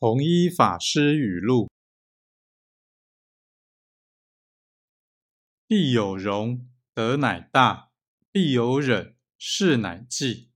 弘一法师语录：必有容，德乃大；必有忍，事乃济。